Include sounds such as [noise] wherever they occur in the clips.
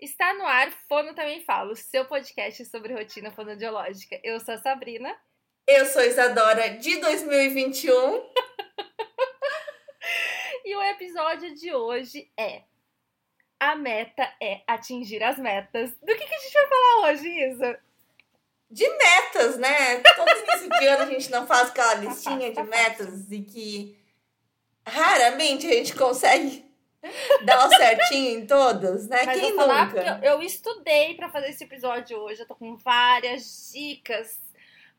Está no ar, Fono Também Falo, seu podcast sobre rotina fonodiológica. Eu sou a Sabrina. Eu sou Isadora, de 2021. e o episódio de hoje é A meta é atingir as metas. Do que, que a gente vai falar hoje, Isa? De metas, né? Todo início de ano a gente não faz aquela listinha de metas e que raramente a gente consegue Dá um certinho em todas, né? Mas Quem vou falar nunca? porque eu, eu estudei para fazer esse episódio hoje, eu tô com várias dicas.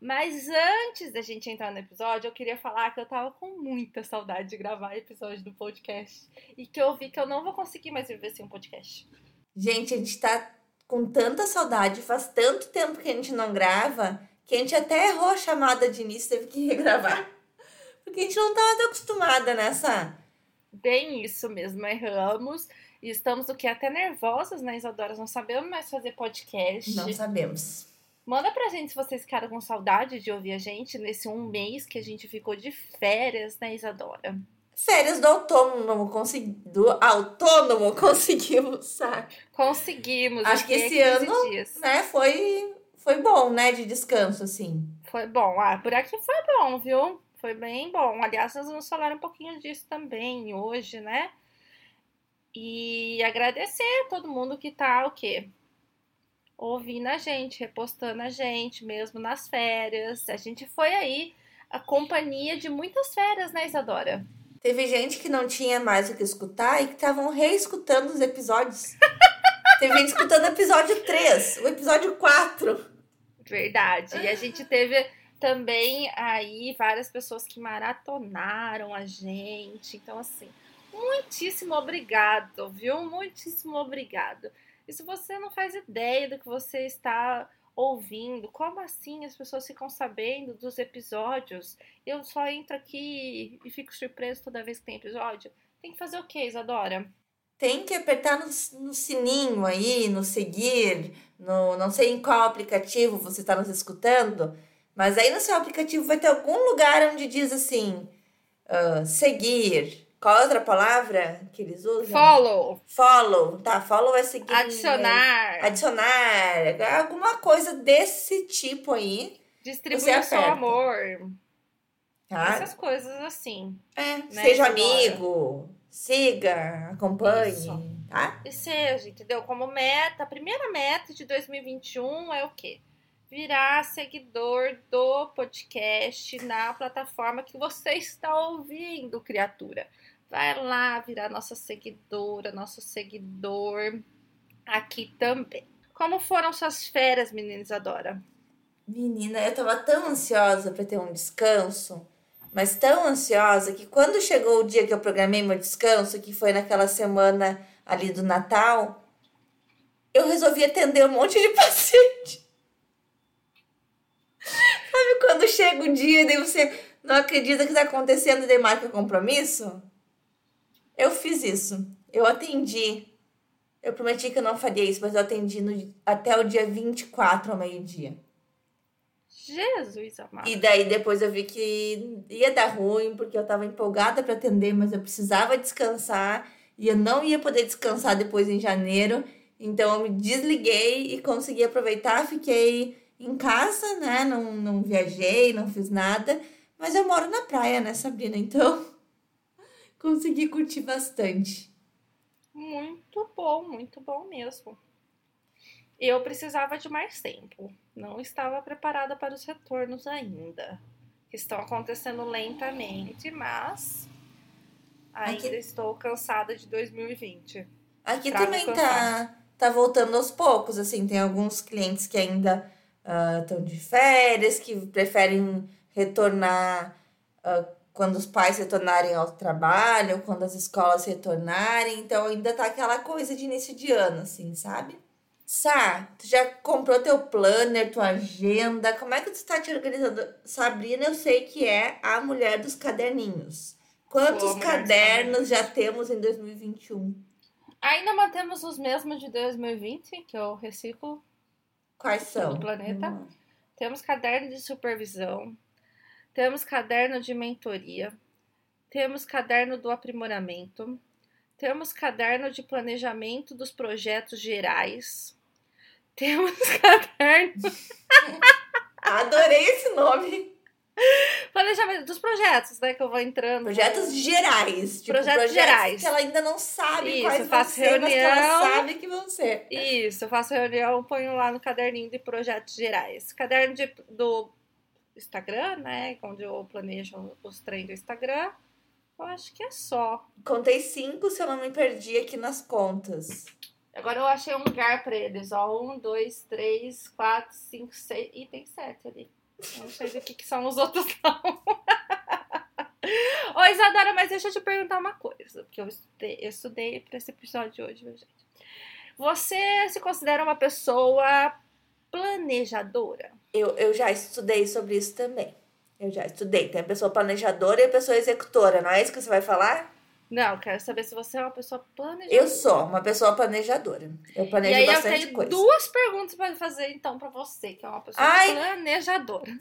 Mas antes da gente entrar no episódio, eu queria falar que eu tava com muita saudade de gravar episódio do podcast. E que eu vi que eu não vou conseguir mais viver sem um podcast. Gente, a gente tá com tanta saudade, faz tanto tempo que a gente não grava, que a gente até errou a chamada de início, teve que regravar. Porque a gente não tava acostumada nessa Bem isso mesmo, erramos. E estamos o que? Até nervosas, né, Isadora? Não sabemos mais fazer podcast. Não sabemos. Manda pra gente se vocês ficaram com saudade de ouvir a gente nesse um mês que a gente ficou de férias, né, Isadora? Férias do autônomo, consegui... do autônomo [laughs] conseguimos, sabe? Conseguimos. Acho que esse ano, dias. né, foi, foi bom, né, de descanso, assim. Foi bom. Ah, por aqui foi bom, viu? Foi bem bom. Aliás, nós vamos falar um pouquinho disso também hoje, né? E agradecer a todo mundo que tá o quê? Ouvindo a gente, repostando a gente, mesmo nas férias. A gente foi aí a companhia de muitas férias, né, Isadora? Teve gente que não tinha mais o que escutar e que estavam reescutando os episódios. [laughs] teve gente escutando o episódio 3, o episódio 4. Verdade. E a gente teve também aí várias pessoas que maratonaram a gente. Então, assim, muitíssimo obrigado, viu? Muitíssimo obrigado. E se você não faz ideia do que você está ouvindo, como assim as pessoas ficam sabendo dos episódios? Eu só entro aqui e fico surpreso toda vez que tem episódio. Tem que fazer o que, Isadora? Tem que apertar no, no, sininho aí, no seguir, no não sei em qual aplicativo você está nos escutando mas aí no seu aplicativo vai ter algum lugar onde diz assim: uh, seguir. Qual é outra palavra que eles usam? Follow. Follow, tá? Follow é seguir. Adicionar. Adicionar. Alguma coisa desse tipo aí. Distribuir o seu amor. Tá? Essas coisas assim. É, né? seja amigo, siga, acompanhe, Isso. tá? E seja, entendeu? Como meta, a primeira meta de 2021 é o quê? Virar seguidor do podcast na plataforma que você está ouvindo, criatura. Vai lá virar nossa seguidora, nosso seguidor aqui também. Como foram suas férias, menina Isadora? Menina, eu tava tão ansiosa para ter um descanso, mas tão ansiosa que quando chegou o dia que eu programei meu descanso, que foi naquela semana ali do Natal, eu resolvi atender um monte de [laughs] paciente. Sabe quando chega o dia e você não acredita que está acontecendo e daí marca compromisso? Eu fiz isso. Eu atendi. Eu prometi que eu não faria isso, mas eu atendi no, até o dia 24 ao meio-dia. Jesus amado. E daí depois eu vi que ia dar ruim, porque eu estava empolgada para atender, mas eu precisava descansar e eu não ia poder descansar depois em janeiro. Então eu me desliguei e consegui aproveitar, fiquei em casa, né? Não, não viajei, não fiz nada. Mas eu moro na praia, né, Sabrina? Então, [laughs] consegui curtir bastante. Muito bom, muito bom mesmo. Eu precisava de mais tempo. Não estava preparada para os retornos ainda. Que estão acontecendo lentamente, mas ainda Aqui... estou cansada de 2020. Aqui também tá, tá voltando aos poucos, assim, tem alguns clientes que ainda estão uh, de férias, que preferem retornar uh, quando os pais retornarem ao trabalho, quando as escolas retornarem. Então ainda tá aquela coisa de início de ano, assim, sabe? Sá, tu já comprou teu planner, tua agenda? Como é que tu está te organizando? Sabrina, eu sei que é a mulher dos caderninhos. Quantos cadernos já temos em 2021? Ainda mantemos os mesmos de 2020, que eu reciclo Quais são? Do planeta. Hum. Temos caderno de supervisão. Temos caderno de mentoria. Temos caderno do aprimoramento. Temos caderno de planejamento dos projetos gerais. Temos [laughs] caderno. Adorei esse nome. [laughs] Planejamento dos projetos, né? Que eu vou entrando. Projetos gerais. Tipo, Projetos projetos gerais. Que ela ainda não sabe Isso, quais eu vão faço ser, mas que ela reunião. sabe que vão ser. Isso, eu faço reunião, ponho lá no caderninho de projetos gerais. Caderno de, do Instagram, né? Onde eu planejo os treinos do Instagram. Eu acho que é só. Contei cinco se eu não me perdi aqui nas contas. Agora eu achei um lugar pra eles, ó. Um, dois, três, quatro, cinco, seis. Ih, tem sete ali. Não sei do que, que são os outros, [laughs] não. Ô, Isadora, mas deixa eu te perguntar uma coisa. Porque eu estudei, eu estudei pra esse episódio de hoje, viu, gente? Você se considera uma pessoa planejadora? Eu, eu já estudei sobre isso também. Eu já estudei. Tem a pessoa planejadora e a pessoa executora, não é isso que você vai falar? Não, eu quero saber se você é uma pessoa planejadora. Eu sou uma pessoa planejadora. Eu E planejo aí eu bastante tenho coisa. duas perguntas pra fazer, então, pra você, que é uma pessoa Ai. planejadora.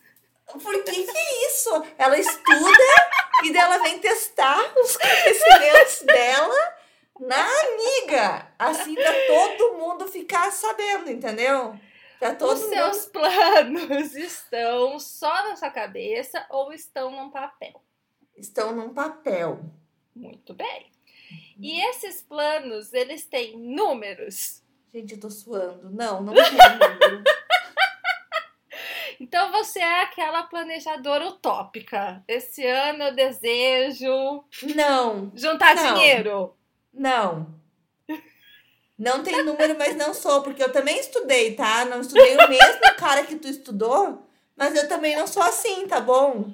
Por que que é isso? Ela estuda [laughs] e dela vem testar os conhecimentos dela na amiga. Assim pra todo mundo ficar sabendo, entendeu? Pra todo Os mundo. seus [laughs] planos estão só na sua cabeça ou estão num papel? Estão num papel. Muito bem. E esses planos, eles têm números. Gente, eu tô suando. Não, não tem número. [laughs] Então você é aquela planejadora utópica. Esse ano eu desejo Não, juntar Não. dinheiro. não. Não tem número, mas não sou, porque eu também estudei, tá? Não estudei o mesmo cara que tu estudou, mas eu também não sou assim, tá bom?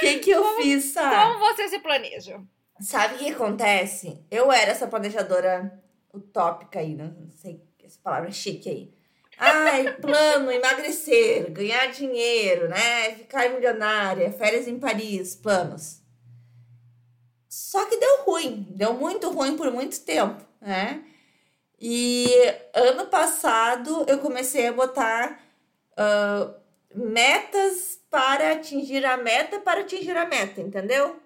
O que que eu fiz, sabe? Como você se planeja? Sabe o que acontece? Eu era essa planejadora utópica aí, não sei essa palavra chique aí. Ai, [laughs] plano, emagrecer, ganhar dinheiro, né? Ficar milionária, férias em Paris, planos. Só que deu ruim, deu muito ruim por muito tempo, né? E ano passado eu comecei a botar ah, metas para atingir a meta para atingir a meta, entendeu?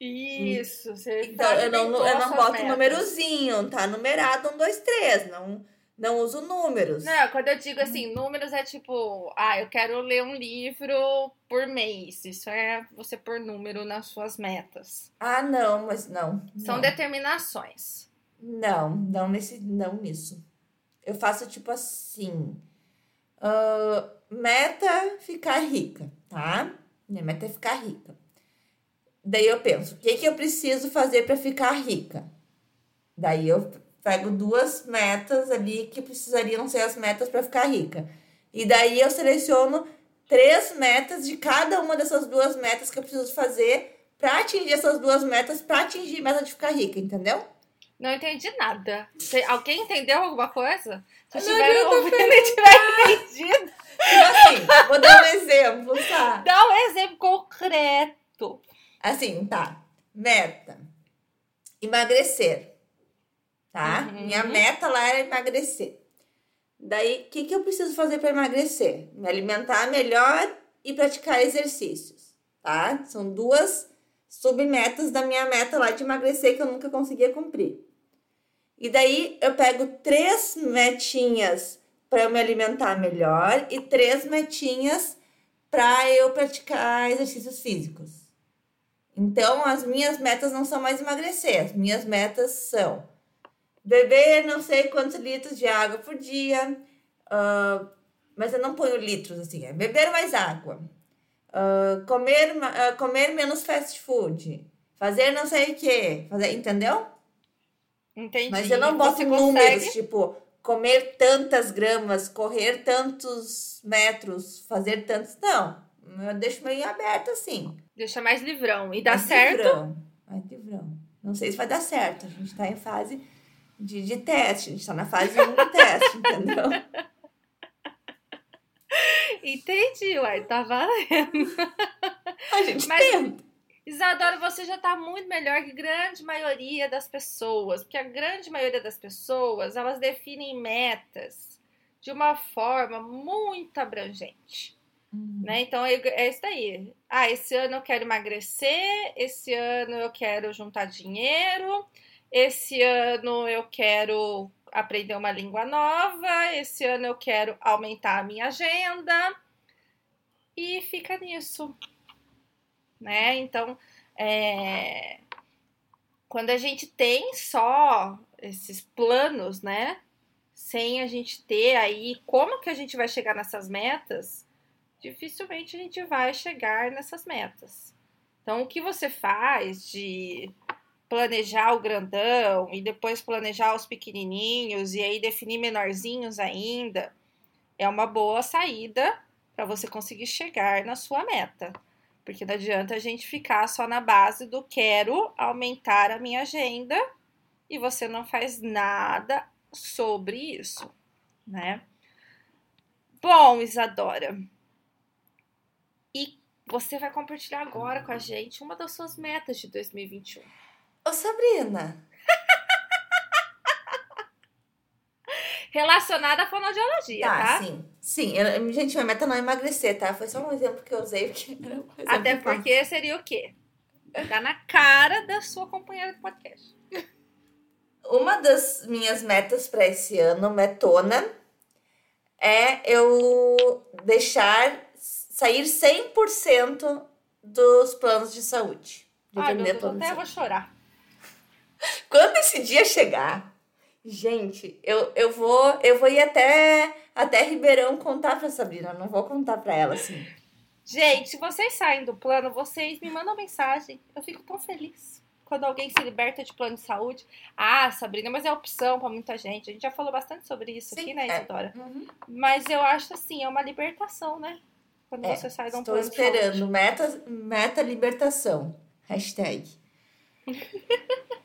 Isso, você Então, eu não, eu não boto metas. númerozinho, tá numerado um, dois, três. Não, não uso números. Não, quando eu digo assim, números é tipo, ah, eu quero ler um livro por mês. Isso é você pôr número nas suas metas. Ah, não, mas não. São não. determinações. Não, não nesse, não nisso. Eu faço tipo assim. Ah, meta ficar rica, tá? Minha meta é ficar rica. Daí eu penso, o que, que eu preciso fazer para ficar rica? Daí eu pego duas metas ali que precisariam ser as metas para ficar rica. E daí eu seleciono três metas de cada uma dessas duas metas que eu preciso fazer para atingir essas duas metas, para atingir a meta de ficar rica, entendeu? Não entendi nada. Você- alguém entendeu alguma coisa? Se Não tiver ouvindo e tiver entendido, Tipo assim, vou dar um exemplo, tá? dá um exemplo concreto. Assim, tá. Meta. Emagrecer. Tá? Uhum. Minha meta lá era emagrecer. Daí, o que, que eu preciso fazer para emagrecer? Me alimentar melhor e praticar exercícios. Tá? São duas submetas da minha meta lá de emagrecer que eu nunca conseguia cumprir. E daí, eu pego três metinhas para eu me alimentar melhor e três metinhas para eu praticar exercícios físicos. Então, as minhas metas não são mais emagrecer, as minhas metas são beber não sei quantos litros de água por dia, ah, mas eu não ponho litros assim, é beber mais água, ah, comer, ah, comer menos fast food, fazer não sei o que, fazer, entendeu? Entendi. Mas eu não boto números, consegue- tipo, comer tantas gramas, correr tantos metros, fazer tantos. Não. Eu deixo meio aberto assim. Deixa mais livrão. E dá Mais certo? Livrão. Mais livrão. Não sei se vai dar certo. A gente tá em fase de, de teste. A gente tá na fase 1 do teste, entendeu? [laughs] Entendi, uai, tá valendo. A gente Mas- tenta. Isadora, você já tá muito melhor que grande maioria das pessoas, porque a grande maioria das pessoas, elas definem metas de uma forma muito abrangente. Uhum. Né? Então é, isso daí. Ah, esse ano eu quero emagrecer, esse ano eu quero juntar dinheiro, esse ano eu quero aprender uma língua nova, esse ano eu quero aumentar a minha agenda. E fica nisso. Né? Então, é... quando a gente tem só esses planos, né? Sem a gente ter aí como que a gente vai chegar nessas metas, dificilmente a gente vai chegar nessas metas. Então, o que você faz de planejar o grandão e depois planejar os pequenininhos e aí definir menorzinhos ainda, é uma boa saída para você conseguir chegar na sua meta. Porque não adianta a gente ficar só na base do quero aumentar a minha agenda e você não faz nada sobre isso, né? Bom, Isadora, você vai compartilhar agora com a gente uma das suas metas de 2021. Ô, Sabrina! Relacionada à fonoaudiologia, tá? tá? Sim, sim. Eu, gente, minha meta não é emagrecer, tá? Foi só um exemplo que eu usei. Que [laughs] Até porque seria o quê? Tá na cara da sua companheira do podcast. [laughs] Uma das minhas metas para esse ano, metona, é eu deixar sair 100% dos planos de saúde. De Ai, meu Deus, até eu vou chorar. [laughs] Quando esse dia chegar, gente, eu, eu vou eu vou ir até até Ribeirão contar pra Sabrina, não vou contar pra ela assim. Gente, se vocês saem do plano, vocês me mandam mensagem. Eu fico tão feliz quando alguém se liberta de plano de saúde. Ah, Sabrina, mas é opção para muita gente. A gente já falou bastante sobre isso Sim, aqui, né, é. Isadora? É. Uhum. Mas eu acho assim, é uma libertação, né? Quando é, você sai de um Estou esperando. Meta, meta libertação. Hashtag. [laughs]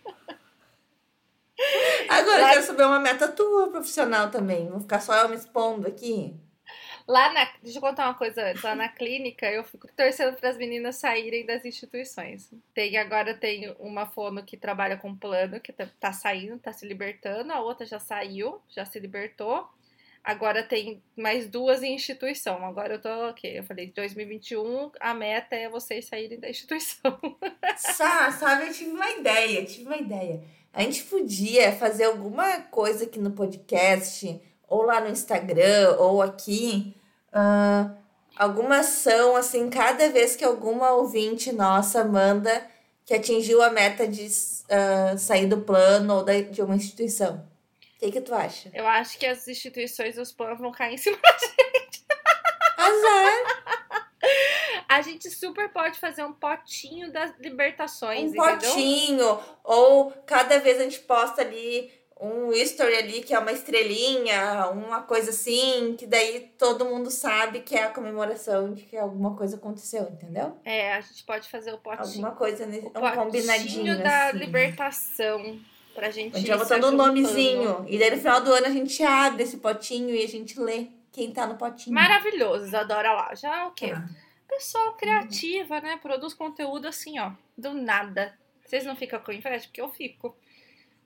Agora Lá... eu quero saber uma meta tua profissional também. Vou ficar só eu me expondo aqui. Lá na. Deixa eu contar uma coisa antes. Lá na clínica, eu fico torcendo para as meninas saírem das instituições. Tem agora tem uma fono que trabalha com plano, que tá, tá saindo, tá se libertando, a outra já saiu, já se libertou. Agora tem mais duas em instituição. Agora eu tô ok. Eu falei, 2021, a meta é vocês saírem da instituição. Sá, sabe, eu tive uma ideia, tive uma ideia. A gente podia fazer alguma coisa aqui no podcast, ou lá no Instagram, ou aqui, uh, alguma ação, assim, cada vez que alguma ouvinte nossa manda que atingiu a meta de uh, sair do plano ou de uma instituição. O que, que tu acha? Eu acho que as instituições os planos vão cair em cima da gente. Azar! A gente super pode fazer um potinho das libertações, um entendeu? potinho, ou cada vez a gente posta ali um history ali que é uma estrelinha, uma coisa assim, que daí todo mundo sabe que é a comemoração de que alguma coisa aconteceu, entendeu? É, a gente pode fazer o potinho. Alguma coisa, nesse, um combinadinho da assim. libertação. Pra gente. A gente vai botando um nomezinho. E daí no final do ano a gente abre esse potinho e a gente lê quem tá no potinho. Maravilhoso, adora lá. Já o quê? Ah. Pessoal criativa, né? Produz conteúdo assim, ó. Do nada. Vocês não ficam com inveja? Porque eu fico.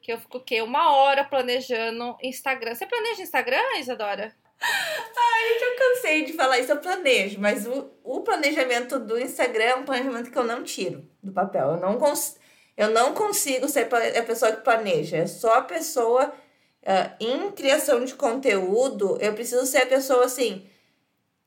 Que eu fico o quê? Uma hora planejando Instagram. Você planeja Instagram, Isadora? Ai, gente, eu cansei de falar isso, eu planejo, mas o, o planejamento do Instagram é um planejamento que eu não tiro do papel. Eu não consigo eu não consigo ser a pessoa que planeja. É só a pessoa uh, em criação de conteúdo. Eu preciso ser a pessoa assim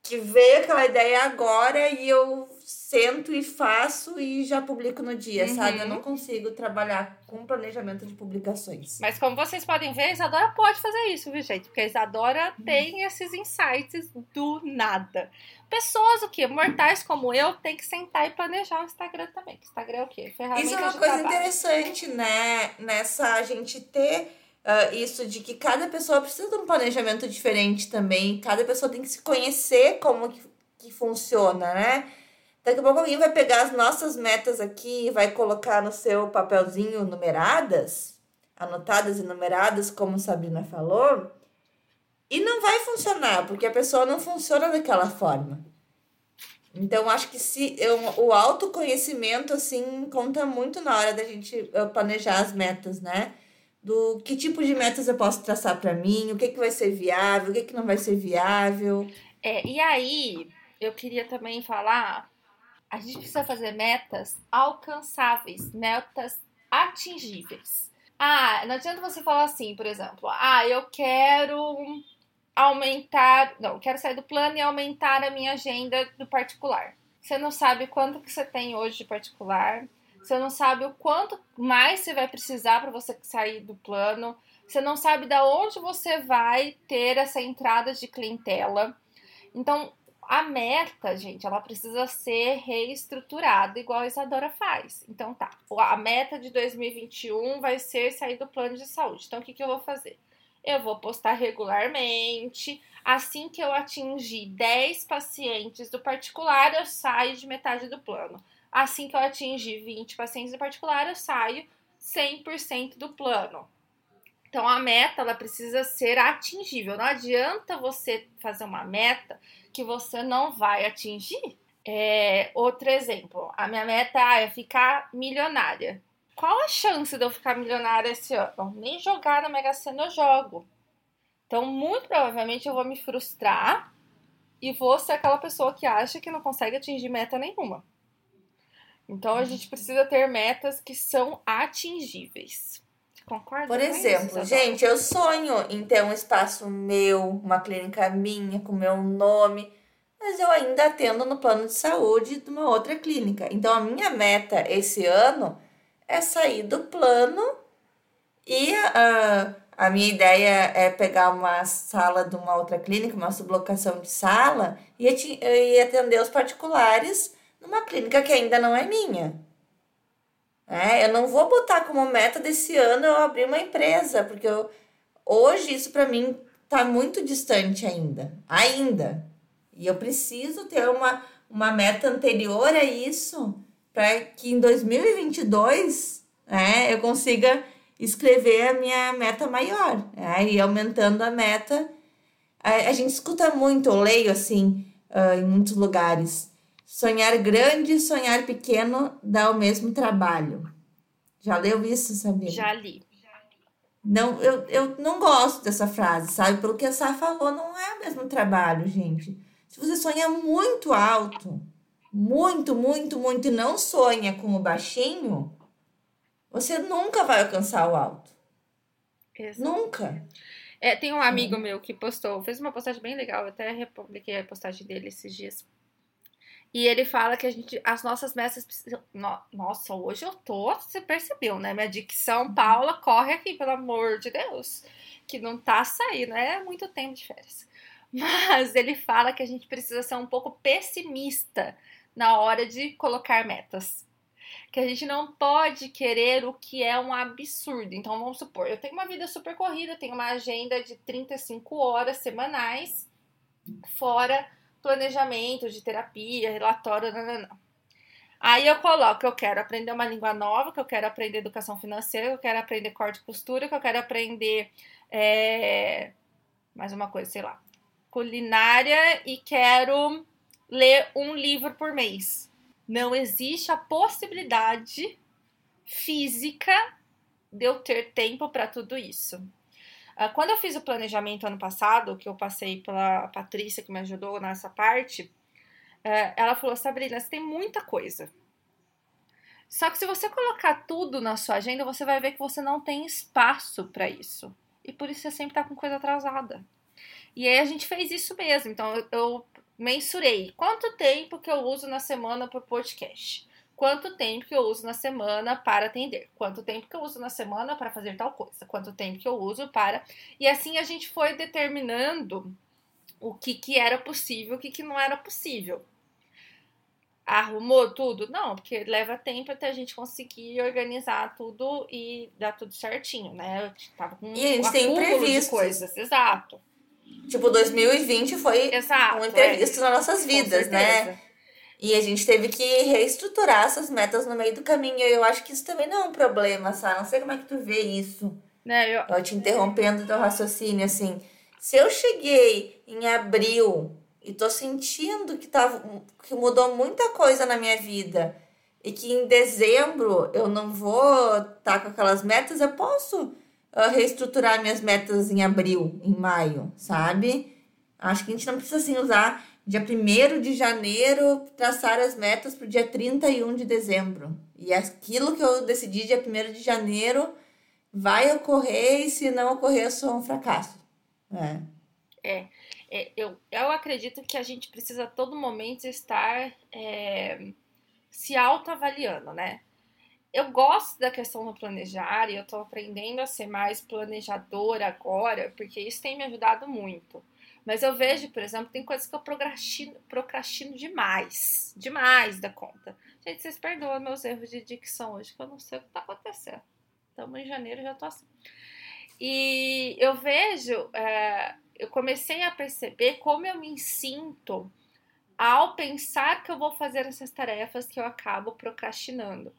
que veio aquela ideia agora e eu sento e faço e já publico no dia, uhum. sabe? Eu não consigo trabalhar com planejamento de publicações. Mas como vocês podem ver, a Isadora pode fazer isso, viu, gente? Porque a Isadora uhum. tem esses insights do nada. Pessoas, o quê? Mortais como eu, tem que sentar e planejar o Instagram também. Instagram é o quê? Ferramenta Isso é uma coisa trabalho. interessante, né? Nessa a gente ter uh, isso de que cada pessoa precisa de um planejamento diferente também. Cada pessoa tem que se conhecer como que, que funciona, né? Daqui a pouco alguém vai pegar as nossas metas aqui e vai colocar no seu papelzinho numeradas, anotadas e numeradas, como Sabrina falou, e não vai funcionar, porque a pessoa não funciona daquela forma. Então, acho que se eu, o autoconhecimento, assim, conta muito na hora da gente planejar as metas, né? Do que tipo de metas eu posso traçar para mim, o que, que vai ser viável, o que, que não vai ser viável. É, e aí, eu queria também falar, a gente precisa fazer metas alcançáveis, metas atingíveis. Ah, não adianta você falar assim, por exemplo, ah, eu quero aumentar, não, quero sair do plano e aumentar a minha agenda do particular. Você não sabe quanto que você tem hoje de particular, você não sabe o quanto mais você vai precisar para você sair do plano, você não sabe da onde você vai ter essa entrada de clientela. Então, a meta, gente, ela precisa ser reestruturada, igual a Isadora faz. Então, tá. A meta de 2021 vai ser sair do plano de saúde. Então, o que, que eu vou fazer? Eu vou postar regularmente. Assim que eu atingir 10 pacientes do particular, eu saio de metade do plano. Assim que eu atingir 20 pacientes do particular, eu saio 100% do plano. Então a meta ela precisa ser atingível. Não adianta você fazer uma meta que você não vai atingir. É, outro exemplo, a minha meta é ficar milionária. Qual a chance de eu ficar milionária esse ano? Nem jogar na Mega Sena eu jogo. Então, muito provavelmente eu vou me frustrar e vou ser aquela pessoa que acha que não consegue atingir meta nenhuma. Então, a gente precisa ter metas que são atingíveis. Concorda? Por exemplo, isso, gente, eu sonho em ter um espaço meu, uma clínica minha, com meu nome, mas eu ainda atendo no plano de saúde de uma outra clínica. Então, a minha meta esse ano é sair do plano e uh, a minha ideia é pegar uma sala de uma outra clínica, uma sublocação de sala, e, e atender os particulares numa clínica que ainda não é minha. É, eu não vou botar como meta desse ano eu abrir uma empresa, porque eu, hoje isso para mim tá muito distante ainda. Ainda. E eu preciso ter uma, uma meta anterior a isso para que em 2022 né, eu consiga escrever a minha meta maior. Né, e aumentando a meta. A, a gente escuta muito, eu leio assim, uh, em muitos lugares Sonhar grande e sonhar pequeno dá o mesmo trabalho. Já leu isso, Sabina? Já li. Não, eu, eu não gosto dessa frase, sabe? Pelo que a Sá falou, não é o mesmo trabalho, gente. Se você sonha muito alto, muito, muito, muito, e não sonha com o baixinho, você nunca vai alcançar o alto. Exato. Nunca. É, tem um amigo meu que postou, fez uma postagem bem legal, eu até republiquei a postagem dele esses dias e ele fala que a gente, as nossas metas precisam. No, nossa, hoje eu tô. Você percebeu, né? Minha dicção, uhum. Paula, corre aqui, pelo amor de Deus. Que não tá saindo, é muito tempo de férias. [laughs] Mas ele fala que a gente precisa ser um pouco pessimista na hora de colocar metas. Que a gente não pode querer o que é um absurdo. Então vamos supor, eu tenho uma vida super corrida, tenho uma agenda de 35 horas semanais, fora planejamento de terapia, relatório, não, não. Aí eu coloco eu quero aprender uma língua nova, que eu quero aprender educação financeira, que eu quero aprender corte e costura, que eu quero aprender é, mais uma coisa, sei lá, culinária e quero ler um livro por mês. Não existe a possibilidade física de eu ter tempo para tudo isso. Ah, quando eu fiz o planejamento ano passado, que eu passei pela Patrícia, que me ajudou nessa parte, eh, ela falou: Sabrina, você tem muita coisa. Só que se você colocar tudo na sua agenda, você vai ver que você não tem espaço para isso. E por isso você sempre tá com coisa atrasada. E aí a gente fez isso mesmo. Então eu mensurei quanto tempo que eu uso na semana por podcast quanto tempo que eu uso na semana para atender, quanto tempo que eu uso na semana para fazer tal coisa, quanto tempo que eu uso para. E assim a gente foi determinando o que, que era possível, o que, que não era possível. Arrumou tudo? Não, porque leva tempo até a gente conseguir organizar tudo e dar tudo certinho, né? Eu tava com e a gente um tem imprevisto. coisas, exato. Tipo, 2020 foi Exato, um imprevisto é. nas nossas vidas, né? E a gente teve que reestruturar essas metas no meio do caminho. E eu acho que isso também não é um problema, sabe? Não sei como é que tu vê isso. Né, eu... eu te interrompendo teu raciocínio, assim. Se eu cheguei em abril e tô sentindo que, tava, que mudou muita coisa na minha vida e que em dezembro eu não vou estar tá com aquelas metas, eu posso uh, reestruturar minhas metas em abril, em maio, sabe? Acho que a gente não precisa assim usar dia 1 de janeiro, traçar as metas para o dia 31 de dezembro. E aquilo que eu decidi dia 1 de janeiro vai ocorrer e se não ocorrer, eu sou um fracasso. É. É, é eu, eu acredito que a gente precisa a todo momento estar é, se autoavaliando, né? Eu gosto da questão do planejar e eu tô aprendendo a ser mais planejadora agora, porque isso tem me ajudado muito. Mas eu vejo, por exemplo, tem coisas que eu procrastino, procrastino demais. Demais da conta. Gente, vocês perdoam meus erros de dicção hoje, que eu não sei o que tá acontecendo. Estamos em janeiro já tô assim. E eu vejo, é, eu comecei a perceber como eu me sinto ao pensar que eu vou fazer essas tarefas que eu acabo procrastinando.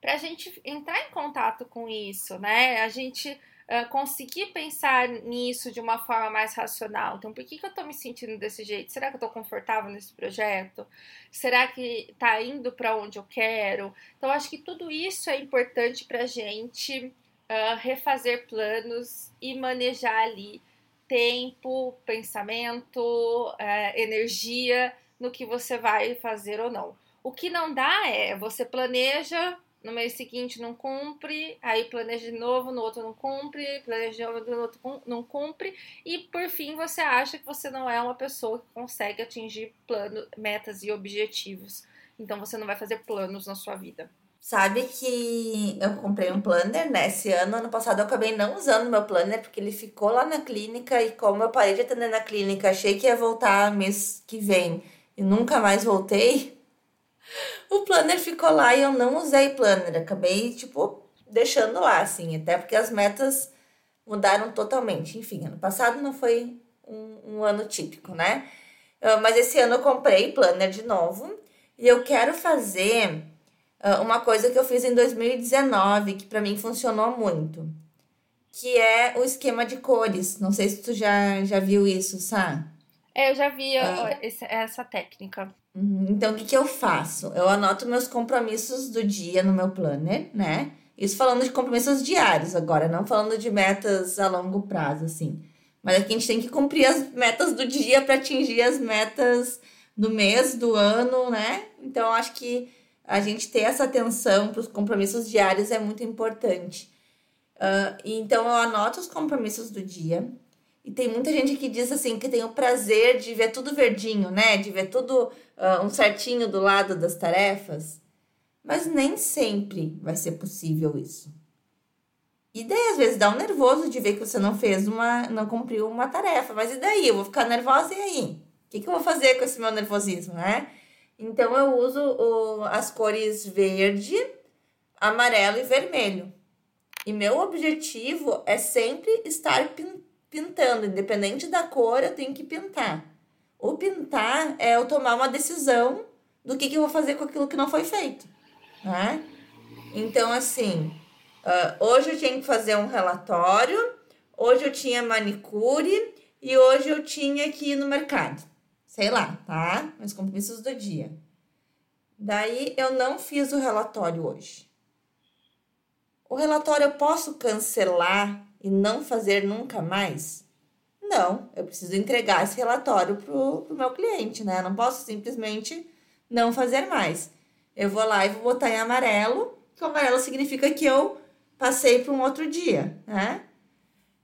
Para a gente entrar em contato com isso, né? A gente uh, conseguir pensar nisso de uma forma mais racional. Então, por que, que eu estou me sentindo desse jeito? Será que eu estou confortável nesse projeto? Será que está indo para onde eu quero? Então, acho que tudo isso é importante para gente uh, refazer planos e manejar ali tempo, pensamento, uh, energia no que você vai fazer ou não. O que não dá é você planeja no mês seguinte não cumpre, aí planeja de novo, no outro não cumpre, planeja de novo, no outro não cumpre, e por fim você acha que você não é uma pessoa que consegue atingir plano, metas e objetivos. Então você não vai fazer planos na sua vida. Sabe que eu comprei um planner, né? Esse ano, ano passado, eu acabei não usando meu planner porque ele ficou lá na clínica e como eu parei de atender na clínica, achei que ia voltar mês que vem e nunca mais voltei, o planner ficou lá e eu não usei planner. Acabei, tipo, deixando lá, assim. Até porque as metas mudaram totalmente. Enfim, ano passado não foi um, um ano típico, né? Uh, mas esse ano eu comprei planner de novo. E eu quero fazer uh, uma coisa que eu fiz em 2019, que para mim funcionou muito. Que é o esquema de cores. Não sei se tu já, já viu isso, Sá. É, eu já vi esse, essa técnica. Uhum. Então, o que, que eu faço? Eu anoto meus compromissos do dia no meu planner, né? Isso falando de compromissos diários agora, não falando de metas a longo prazo, assim. Mas aqui a gente tem que cumprir as metas do dia para atingir as metas do mês, do ano, né? Então, acho que a gente ter essa atenção para os compromissos diários é muito importante. Uh, então, eu anoto os compromissos do dia. E tem muita gente que diz assim que tem o prazer de ver tudo verdinho, né? De ver tudo uh, um certinho do lado das tarefas. Mas nem sempre vai ser possível isso. E daí, às vezes, dá um nervoso de ver que você não fez uma. não cumpriu uma tarefa. Mas e daí? Eu vou ficar nervosa e aí? O que, que eu vou fazer com esse meu nervosismo, né? Então eu uso o, as cores verde, amarelo e vermelho. E meu objetivo é sempre estar pintando pintando, independente da cor, eu tenho que pintar. O pintar é eu tomar uma decisão do que, que eu vou fazer com aquilo que não foi feito. Né? Então, assim, uh, hoje eu tinha que fazer um relatório, hoje eu tinha manicure e hoje eu tinha que ir no mercado. Sei lá, tá? Meus compromissos do dia. Daí eu não fiz o relatório hoje. O relatório eu posso cancelar e não fazer nunca mais? Não, eu preciso entregar esse relatório para o meu cliente, né? Eu não posso simplesmente não fazer mais. Eu vou lá e vou botar em amarelo, que o amarelo significa que eu passei para um outro dia, né?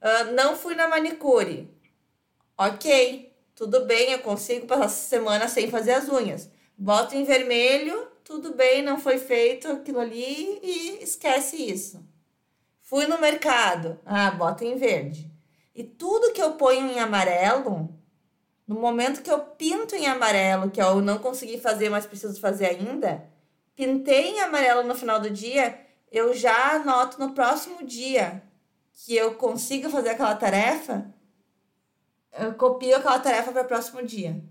Uh, não fui na manicure. Ok, tudo bem, eu consigo passar essa semana sem fazer as unhas. Boto em vermelho, tudo bem, não foi feito aquilo ali e esquece isso. Fui no mercado. Ah, bota em verde. E tudo que eu ponho em amarelo, no momento que eu pinto em amarelo, que eu não consegui fazer, mas preciso fazer ainda, pintei em amarelo no final do dia, eu já anoto no próximo dia que eu consiga fazer aquela tarefa, eu copio aquela tarefa para o próximo dia,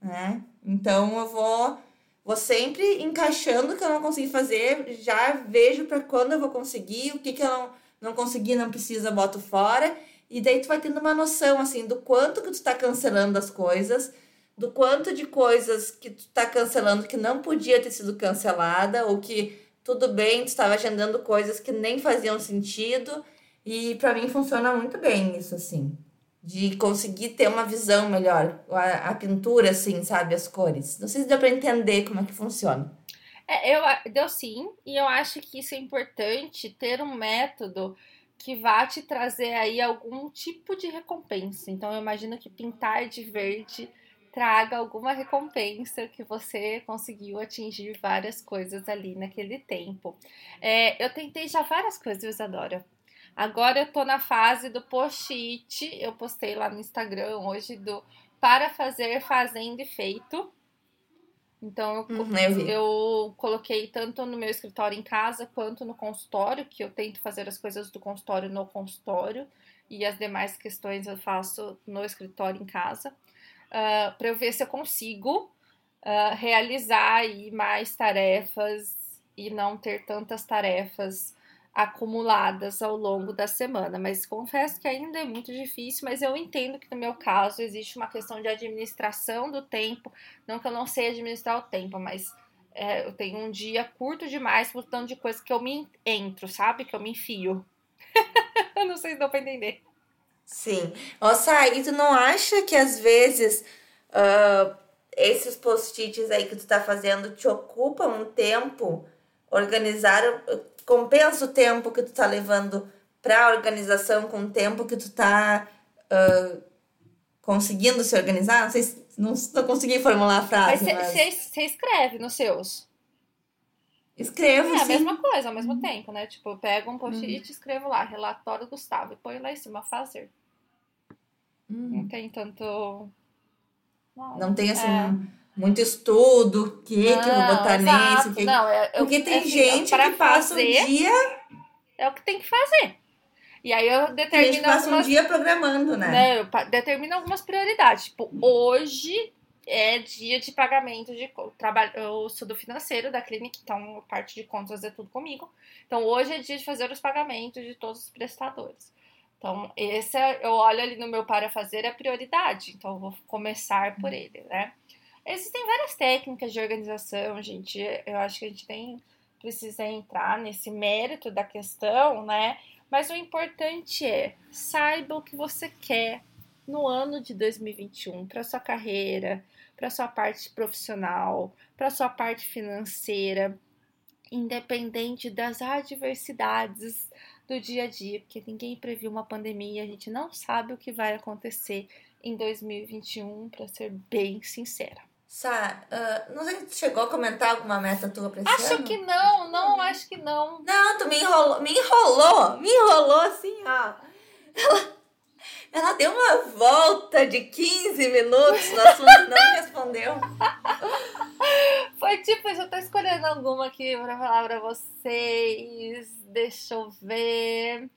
né? Então eu vou vou sempre encaixando o que eu não consegui fazer, já vejo para quando eu vou conseguir, o que que eu não não consegui, não precisa, boto fora. E daí tu vai tendo uma noção, assim, do quanto que tu tá cancelando as coisas, do quanto de coisas que tu tá cancelando que não podia ter sido cancelada, ou que tudo bem, tu estava agendando coisas que nem faziam sentido. E para mim funciona muito bem isso, assim. De conseguir ter uma visão melhor, a, a pintura, assim, sabe, as cores. Não sei se deu para entender como é que funciona. É, eu, deu sim, e eu acho que isso é importante, ter um método que vá te trazer aí algum tipo de recompensa. Então, eu imagino que pintar de verde traga alguma recompensa que você conseguiu atingir várias coisas ali naquele tempo. É, eu tentei já várias coisas, Isadora. Agora eu tô na fase do post-it. Eu postei lá no Instagram hoje do para fazer, fazendo e feito. Então eu, uhum, eu, eu, coloquei tanto no meu escritório em casa quanto no consultório, que eu tento fazer as coisas do consultório no consultório e as demais questões eu faço no escritório em casa, uh, ah, para eu ver se eu consigo uh, realizar aí mais tarefas e não ter tantas tarefas acumuladas ao longo da semana. Mas confesso que ainda é muito difícil, mas eu entendo que no meu caso existe uma questão de administração do tempo. Não que eu não sei administrar o tempo, mas é, eu tenho um dia curto demais por tanto de coisa que eu me entro, sabe? Que eu me enfio. eu [laughs] não sei se deu pra entender. Sim. Nossa, e tu não acha que às vezes uh, esses post-its aí que tu tá fazendo te ocupam um tempo? Organizar compensa o tempo que tu tá levando para a organização com o tempo que tu tá uh, conseguindo se organizar? Não sei se não, não consegui formular a frase. Mas você mas... escreve nos seus? Escrevo, é sim. a mesma coisa, ao mesmo uhum. tempo, né? Tipo, eu pego um post-it uhum. e escrevo lá, relatório Gustavo, e põe lá em cima, fazer. Uhum. Não tem tanto... Não, não tem, assim, é muito estudo, o que, que eu vou botar exato. nisso. Que... Não, é, eu, Porque tem assim, gente que passa um dia. É o que tem que fazer. E aí eu determino. A gente passa algumas... um dia programando, né? né? Eu determino algumas prioridades. Tipo, hoje é dia de pagamento de trabalho. Eu sou do financeiro da clínica, então parte de contas é tudo comigo. Então hoje é dia de fazer os pagamentos de todos os prestadores. Então, esse é, eu olho ali no meu para fazer é a prioridade. Então, eu vou começar por ele, né? Existem várias técnicas de organização, gente. Eu acho que a gente tem precisa entrar nesse mérito da questão, né? Mas o importante é saiba o que você quer no ano de 2021 para sua carreira, para sua parte profissional, para sua parte financeira, independente das adversidades do dia a dia, porque ninguém previu uma pandemia, a gente não sabe o que vai acontecer em 2021, para ser bem sincera. Sá, uh, não sei se tu chegou a comentar alguma meta tua pra esse acho ano. que não, não, acho que não. Não, tu me enrolou, me enrolou, me enrolou assim, ó. Ela, ela deu uma volta de 15 minutos no assunto e não respondeu. [laughs] Foi tipo, eu tô escolhendo alguma aqui pra falar pra vocês. Deixa eu ver.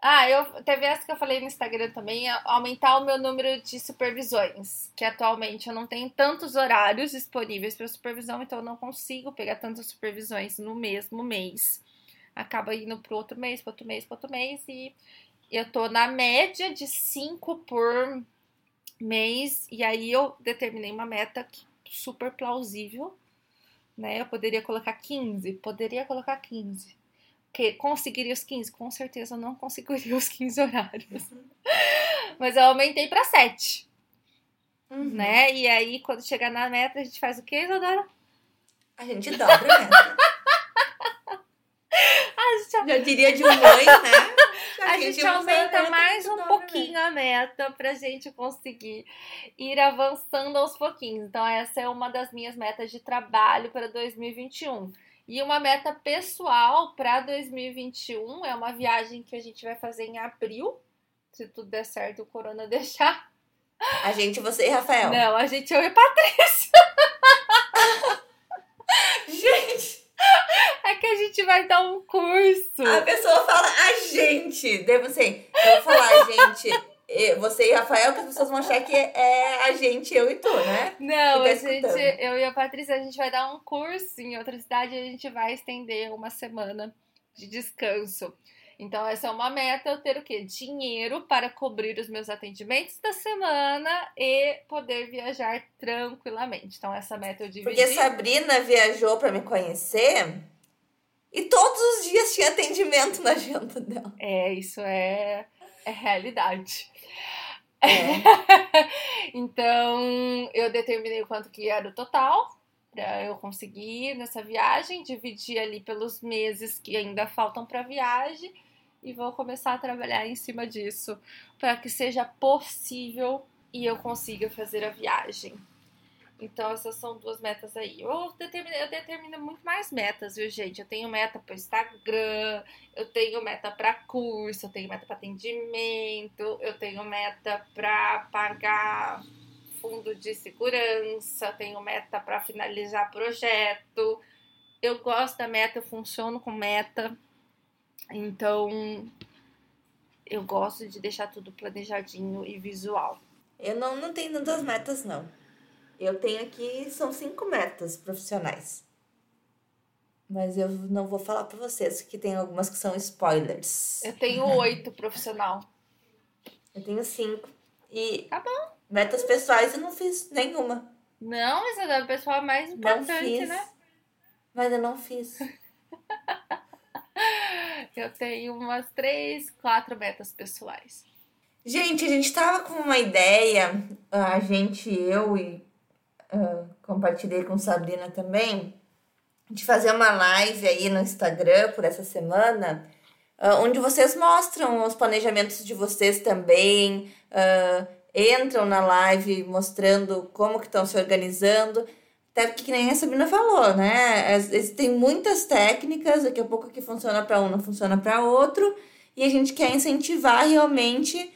Ah, eu teve essa que eu falei no Instagram também, é aumentar o meu número de supervisões, que atualmente eu não tenho tantos horários disponíveis para supervisão, então eu não consigo pegar tantas supervisões no mesmo mês. Acaba indo para outro mês, para outro mês, para outro mês e eu tô na média de cinco por mês e aí eu determinei uma meta super plausível, né? Eu poderia colocar 15, poderia colocar 15 que conseguiria os 15? Com certeza eu não conseguiria os 15 horários. [laughs] Mas eu aumentei para 7. Uhum. Né? E aí, quando chegar na meta, a gente faz o quê, Isadora? A gente dobra a meta. [laughs] a gente... Já diria de um mãe, né? [laughs] Já a gente aumenta meta, mais um pouquinho a meta pra gente conseguir ir avançando aos pouquinhos. Então, essa é uma das minhas metas de trabalho para 2021 e uma meta pessoal para 2021 é uma viagem que a gente vai fazer em abril, se tudo der certo, o Corona [laughs] deixar. A gente, você e Rafael. Não, a gente, eu e Patrícia. [laughs] gente! É que a gente vai dar um curso. A pessoa fala a gente. Devo ser. Eu vou falar, gente você e Rafael, que as pessoas vão achar que é a gente, eu e tu, né? Não, tá a gente, eu e a Patrícia, a gente vai dar um curso em outra cidade e a gente vai estender uma semana de descanso. Então, essa é uma meta, eu ter o quê? Dinheiro para cobrir os meus atendimentos da semana e poder viajar tranquilamente. Então, essa meta eu dividi. Porque Sabrina viajou para me conhecer e todos os dias tinha atendimento na agenda dela. É, isso é, é realidade. É. [laughs] então, eu determinei quanto que era o total para eu conseguir nessa viagem, dividir ali pelos meses que ainda faltam para a viagem e vou começar a trabalhar em cima disso para que seja possível e eu consiga fazer a viagem. Então, essas são duas metas aí. Eu determino, eu determino muito mais metas, viu, gente? Eu tenho meta para Instagram, eu tenho meta para curso, eu tenho meta para atendimento, eu tenho meta para pagar fundo de segurança, tenho meta para finalizar projeto. Eu gosto da meta, eu funciono com meta. Então, eu gosto de deixar tudo planejadinho e visual. Eu não, não tenho tantas metas, não. Eu tenho aqui, são cinco metas profissionais. Mas eu não vou falar para vocês, que tem algumas que são spoilers. Eu tenho [laughs] oito profissional. Eu tenho cinco. E tá bom. metas pessoais eu não fiz nenhuma. Não, mas a da pessoal é mais importante, né? Mas eu não fiz. [laughs] eu tenho umas três, quatro metas pessoais. Gente, a gente tava com uma ideia, a gente, eu e uh, compartilhei com Sabrina também, de fazer uma live aí no Instagram por essa semana, uh, onde vocês mostram os planejamentos de vocês também, uh, entram na live mostrando como que estão se organizando, até porque que nem a Sabrina falou, né? Existem muitas técnicas, daqui a pouco que funciona para um não funciona para outro, e a gente quer incentivar realmente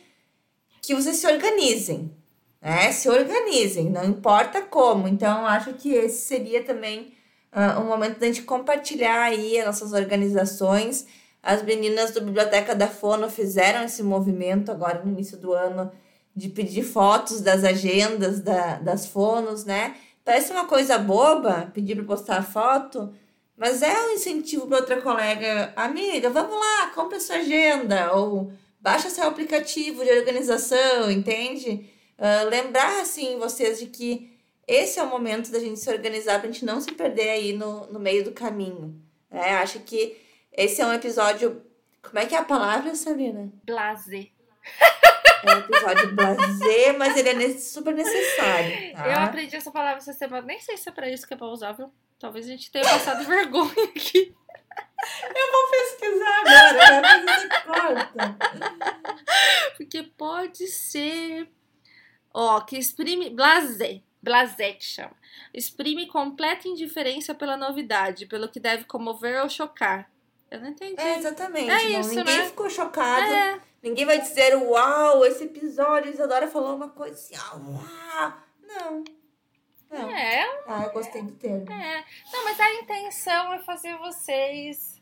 que vocês se organizem, né? Se organizem, não importa como. Então, acho que esse seria também uh, um momento da gente compartilhar aí as nossas organizações. As meninas do Biblioteca da Fono fizeram esse movimento agora no início do ano de pedir fotos das agendas da, das fonos, né? Parece uma coisa boba pedir para postar foto, mas é um incentivo para outra colega, amiga, vamos lá, compra sua agenda ou baixa seu aplicativo de organização, entende? Uh, lembrar, assim, vocês de que esse é o momento da gente se organizar para a gente não se perder aí no, no meio do caminho. Né? Acho que esse é um episódio. Como é que é a palavra, Sabrina? Blazer. É um episódio blazer, mas ele é super necessário. Tá? Eu aprendi essa palavra essa semana. Nem sei se é pra isso que é pra usar, viu? Talvez a gente tenha passado [laughs] vergonha aqui. Eu vou pesquisar agora, mas você corta. Porque pode ser Ó, que exprime. Blasé. Blasé que chama. Exprime completa indiferença pela novidade, pelo que deve comover ou chocar. Eu não entendi. É, exatamente. É isso, ninguém né? ficou chocado. É. Ninguém vai dizer, uau, esse episódio, Isadora falou uma coisa assim, ah, uau. Não. Não. É. Ah, eu gostei do termo. É. Não, mas a intenção é fazer vocês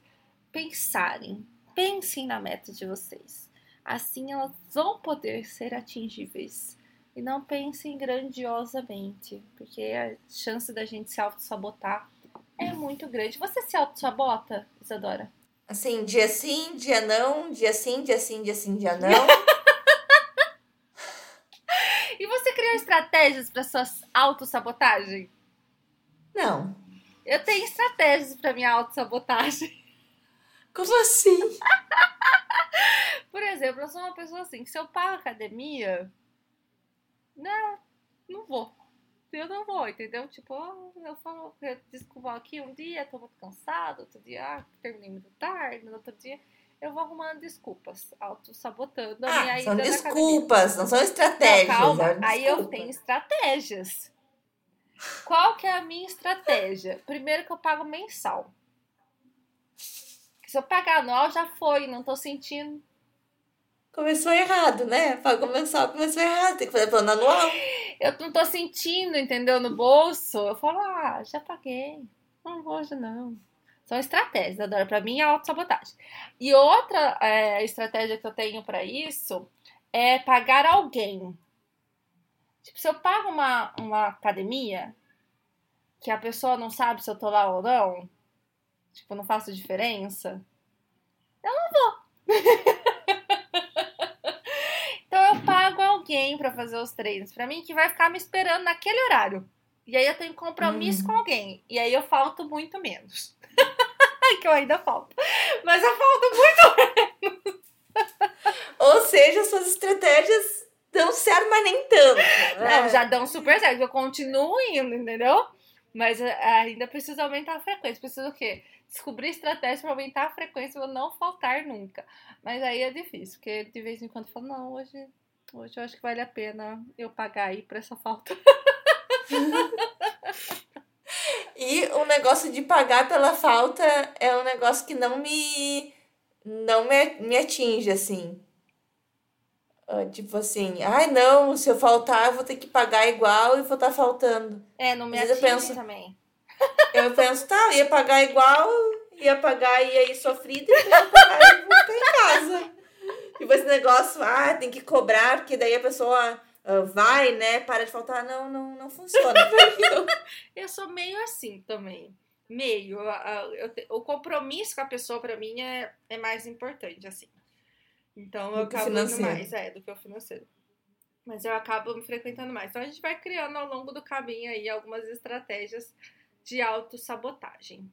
pensarem. Pensem na meta de vocês. Assim elas vão poder ser atingíveis. E não pensem grandiosamente, porque a chance da gente se auto-sabotar é muito grande. Você se auto-sabota, Isadora? Assim, dia sim, dia não, dia sim, dia sim, dia sim, dia não. [laughs] e você criou estratégias para sua auto-sabotagem? Não. Eu tenho estratégias para minha auto-sabotagem. [laughs] Como assim? Por exemplo, eu sou uma pessoa assim, que se eu academia, não, não vou. Eu não vou, entendeu? Tipo, eu falo, eu desculpa aqui um dia, tô muito cansado, outro dia, ah, terminei muito tarde, no outro dia eu vou arrumando desculpas, auto-sabotando a ah, minha são desculpas, não são estratégias. Não, calma, é aí eu tenho estratégias. Qual que é a minha estratégia? Primeiro que eu pago mensal. Se eu pagar anual, já foi, não tô sentindo começou errado, né? Para começar, começou errado, tem que fazer plano anual. Eu não tô sentindo, entendeu? No bolso. Eu falo, ah, já paguei. Não vou hoje, não. São estratégias, adoro. Pra mim é autossabotagem. E outra é, estratégia que eu tenho para isso é pagar alguém. Tipo, se eu pago uma, uma academia que a pessoa não sabe se eu tô lá ou não, tipo, não faço diferença, eu não vou. [laughs] eu alguém para fazer os treinos para mim que vai ficar me esperando naquele horário. E aí eu tenho compromisso uhum. com alguém. E aí eu falto muito menos. [laughs] que eu ainda falto. Mas eu falto muito menos. Ou seja, suas estratégias dão certo, mas nem tanto. Não, né? já dão super certo. Eu continuo indo, entendeu? Mas é, ainda preciso aumentar a frequência. Preciso o quê? Descobrir estratégias para aumentar a frequência para não faltar nunca. Mas aí é difícil, porque de vez em quando eu falo, não, hoje, hoje eu acho que vale a pena eu pagar aí por essa falta. [laughs] E o negócio de pagar pela falta é um negócio que não me não me, me atinge assim. Ah, Tipo assim, ai não, se eu faltar eu vou ter que pagar igual e vou estar faltando. É, não me vezes eu atinge penso- também. [laughs] Eu penso, tá, eu ia pagar igual, ia pagar e aí sofrida, e ia pagar e vou ficar em casa. Tipo esse negócio, ah, tem que cobrar, porque daí a pessoa ah, vai, né, para de faltar. Não, não, não funciona. [laughs] Eu sou meio assim também. Meio. A- eu te- o compromisso com a pessoa, pra mim, é, é mais importante, assim. Então eu acabo indo mais, é, do que o financeiro. Mas eu acabo me frequentando mais. Então a gente vai criando ao longo do caminho aí algumas estratégias de autossabotagem.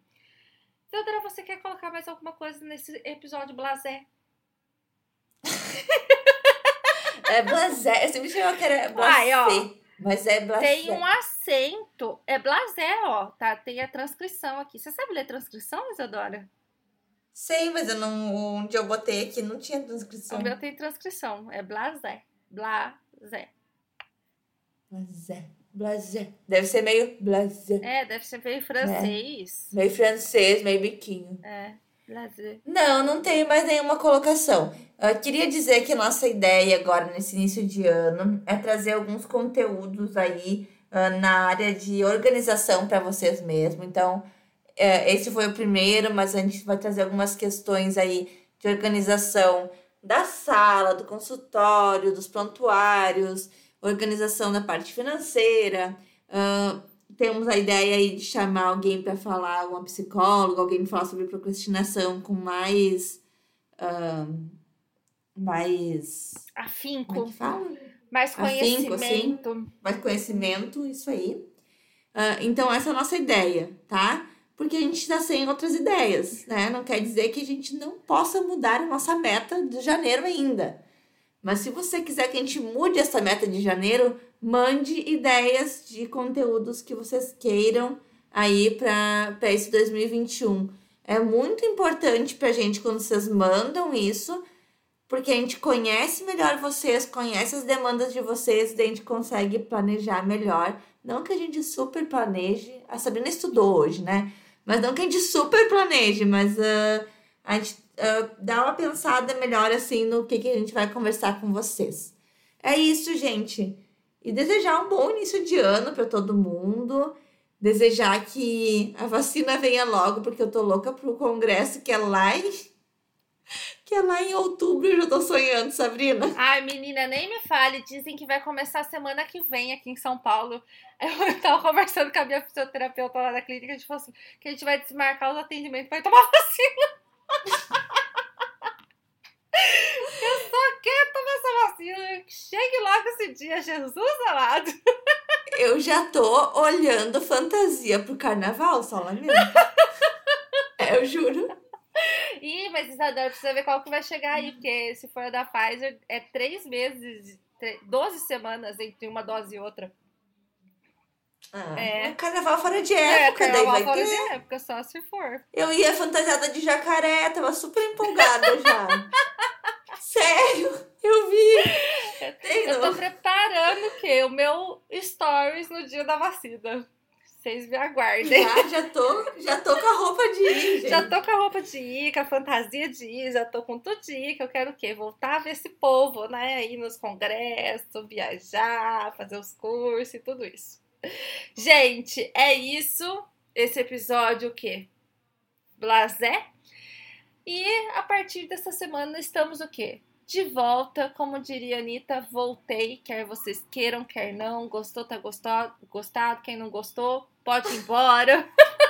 Teodora, você quer colocar mais alguma coisa nesse episódio blasé? [laughs] É blasé. Eu sempre achava que era blasé. Ai. Mas é blasé. Tem um acento. É blasé, ó. Tá? Tem a transcrição aqui. Você sabe ler transcrição, Isadora? Sei, mas eu não, onde eu botei aqui não tinha O transcrição. meu tem transcrição. É blasé. Blasé. Blasé. Blasé. Deve ser meio blasé. É, deve ser meio francês. Meio francês, meio biquinho. É, Não, não tenho mais nenhuma colocação. Eu queria dizer que nossa ideia agora, nesse início de ano, é trazer alguns conteúdos aí ah, na área de organização para vocês mesmos. Então, é, esse foi o primeiro, mas a gente vai trazer algumas questões aí de organização da sala, do consultório, dos prontuários, organização da parte financeira. ah, temos a ideia aí de chamar alguém para falar, uma psicóloga, alguém para falar sobre procrastinação com mais. ah, mais. Como é Afinco. que fala? Mais Afinco, assim. conhecimento. mais conhecimento, isso aí. Ah, então, essa é a nossa ideia, tá? Porque a gente está sem outras ideias, né? Não quer dizer que a gente não possa mudar a nossa meta de janeiro ainda. Mas se você quiser que a gente mude essa meta de janeiro, mande ideias de conteúdos que vocês queiram aí para esse 2021. É muito importante pra gente quando vocês mandam isso, porque a gente conhece melhor vocês, conhece as demandas de vocês, daí a gente consegue planejar melhor. Não que a gente super planeje, a Sabrina estudou hoje, né? Mas não que a gente super planeje, mas ah, a gente ah, dá uma pensada melhor assim no que, que a gente vai conversar com vocês. É isso, gente. E desejar um bom início de ano para todo mundo. Desejar que a vacina venha logo, porque eu tô louca pro congresso que é lá em, que é lá em outubro. Eu já tô sonhando, Sabrina. Ai, menina, nem me fale. Dizem que vai começar semana que vem aqui em São Paulo. Eu [laughs] tava conversando com a minha fisioterapeuta lá da clínica. A gente falou assim: que a gente vai desmarcar os atendimentos pra ir tomar [laughs] vacina. Essa vacina. Chegue logo esse dia, Jesus amado. [laughs] Eu já tô olhando fantasia pro carnaval, só lamento. [laughs] É, eu juro. Ih, mas Isadora, precisa ver qual que vai chegar aí, porque se for a da Pfizer, é três meses, tre- 12 semanas entre uma dose e outra. Ah, É. um carnaval fora de É, época, daí carnaval vai fora ter. de época, só se for. Eu ia fantasiada de jacaré, tava super empolgada já. [laughs] Sério, eu vi. Tem, Eu tô preparando o quê? O meu stories no dia da vacina. Vocês me aguardem. Já, já tô, já tô com a roupa de ir, gente. Já tô com a roupa de ir, com a fantasia de ir, já tô com tudo de ir, que eu quero o quê? Voltar a ver esse povo, né? Ir nos congressos, viajar, fazer os cursos e tudo isso. Gente, é isso. Esse episódio o quê? Blasé. E a partir dessa semana estamos o quê? De volta, como diria a Anitta, voltei, quer vocês queiram, quer não, gostou, tá gostado, gostado, quem não gostou, pode ir embora. [laughs]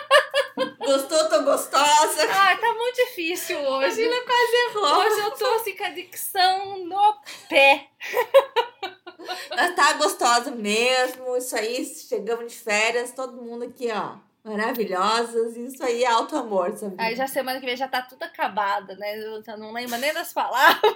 Gostou, tô gostosa. Ai, tá muito difícil A hoje. Gina quase errou. Hoje eu tô assim com a dicção no pé. Mas [laughs] tá gostosa mesmo. Isso aí, chegamos de férias, todo mundo aqui, ó. Maravilhosas. Isso aí é alto amor, sabe? Aí já semana que vem já tá tudo acabado, né? Eu já não lembro nem das palavras.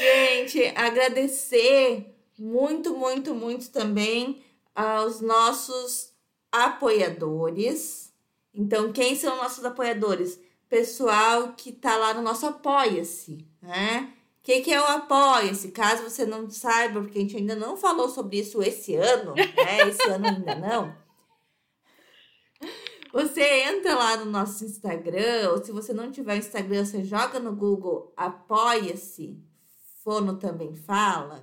gente, agradecer muito, muito, muito também aos nossos apoiadores. Então, quem são nossos apoiadores? Pessoal que tá lá no nosso Apoia-se, né? Que, que é o Apoia-se? Caso você não saiba, porque a gente ainda não falou sobre isso esse ano, né? Esse ano ainda não. Você entra lá no nosso Instagram, ou se você não tiver Instagram, você joga no Google Apoia-se, Fono também fala.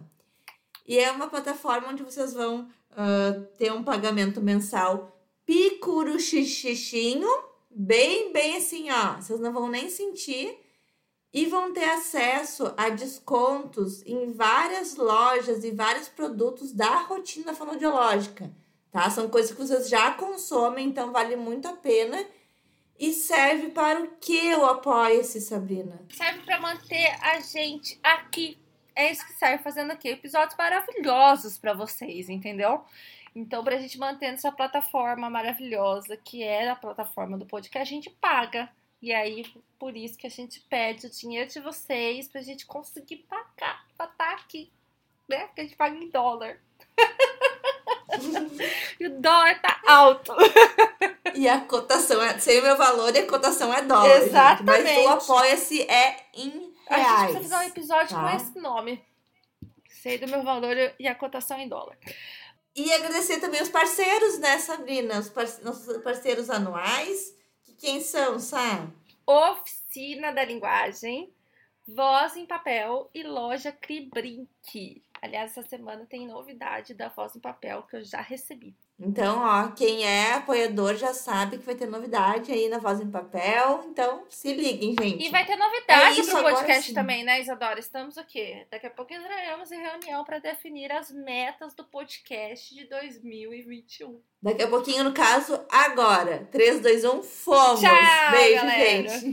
E é uma plataforma onde vocês vão uh, ter um pagamento mensal picuruxixinho, bem, bem assim, ó. Vocês não vão nem sentir. E vão ter acesso a descontos em várias lojas e vários produtos da rotina fonoaudiológica, tá? São coisas que vocês já consomem, então vale muito a pena. E serve para o que o Apoia-se, Sabrina? Serve para manter a gente aqui. É isso que serve fazendo aqui. Episódios maravilhosos para vocês, entendeu? Então, para a gente manter essa plataforma maravilhosa, que é a plataforma do podcast, a gente paga. E aí, por isso que a gente pede o dinheiro de vocês pra gente conseguir pagar, pra estar tá aqui, né? Porque a gente paga em dólar. [laughs] e o dólar tá alto. [laughs] e a cotação é. Sei o meu valor e a cotação é dólar. Exatamente. Gente, mas o apoia-se é em reais. A gente precisa fazer um episódio tá? com esse nome. Sei do meu valor e a cotação em dólar. E agradecer também os parceiros, né, Sabrina? Os parce nossos parceiros anuais. Que quem são, Sá? Oficina da Linguagem, Voz em Papel e Loja Cribrinque. Aliás, essa semana tem novidade da Voz em Papel que eu já recebi. Então, ó, quem é apoiador já sabe que vai ter novidade aí na Voz em Papel. Então, se liguem, gente. E vai ter novidade é pro podcast também, né, Isadora? Estamos o quê? Daqui a pouco entraremos em reunião para definir as metas do podcast de 2021. Daqui a pouquinho, no caso, agora. 3, 2, 1, fomos! Tchau, Beijo, galera. gente!